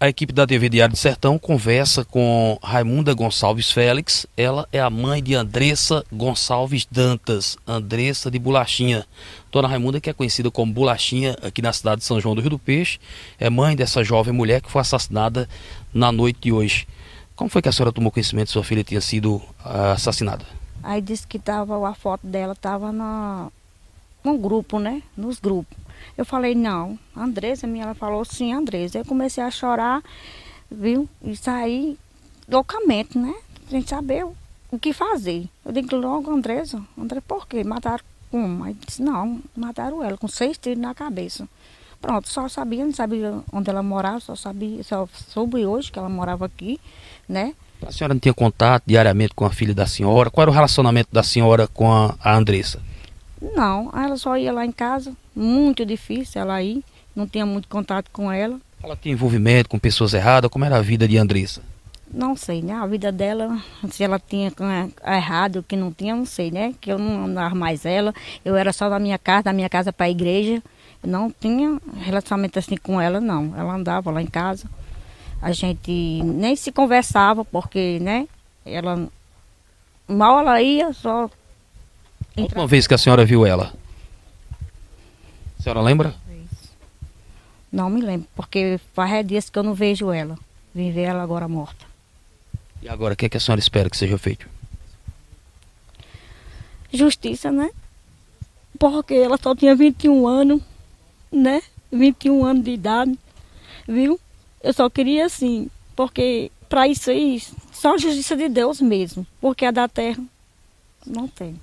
a equipe da TV Diário do Sertão conversa com Raimunda Gonçalves Félix. Ela é a mãe de Andressa Gonçalves Dantas, Andressa de Bolachinha. Dona Raimunda, que é conhecida como Bolachinha aqui na cidade de São João do Rio do Peixe, é mãe dessa jovem mulher que foi assassinada na noite de hoje. Como foi que a senhora tomou conhecimento que sua filha tinha sido uh, assassinada? Aí disse que tava, a foto dela estava no grupo, né? Nos grupos. Eu falei, não, Andresa, minha, ela falou sim, Andresa. Eu comecei a chorar, viu? E saí loucamente, né? Sem saber o, que fazer. Eu digo logo, Andresa, André, por quê? Mataram como? Aí disse, não, mataram ela com seis tiros na cabeça. Pronto, só sabia, não sabia onde ela morava, só sabia, só soube hoje que ela morava aqui, né? A senhora não tinha contato diariamente com a filha da senhora? Qual era o relacionamento da senhora com a, a Andressa? Não, ela só ia lá em casa, muito difícil ela ir, não tinha muito contato com ela. Ela tinha envolvimento com pessoas erradas? Como era a vida de Andressa? Não sei, né? A vida dela, se ela tinha errado, que não tinha, não sei, né? Que eu não andava mais ela, eu era só da minha casa, da minha casa para a igreja. não tinha relacionamento assim com ela, não. Ela andava lá em casa. A gente nem se conversava, porque, né? Ela mal ela ia, só a última vez que a senhora viu ela? A senhora lembra? Não me lembro, porque faz dias que eu não vejo ela. Vim ver ela agora morta. E agora, o que, é que a senhora espera que seja feito? Justiça, né? Porque ela só tinha 21 anos, né? 21 anos de idade, viu? Eu só queria assim, porque para isso aí, só a justiça de Deus mesmo. Porque a da terra não tem.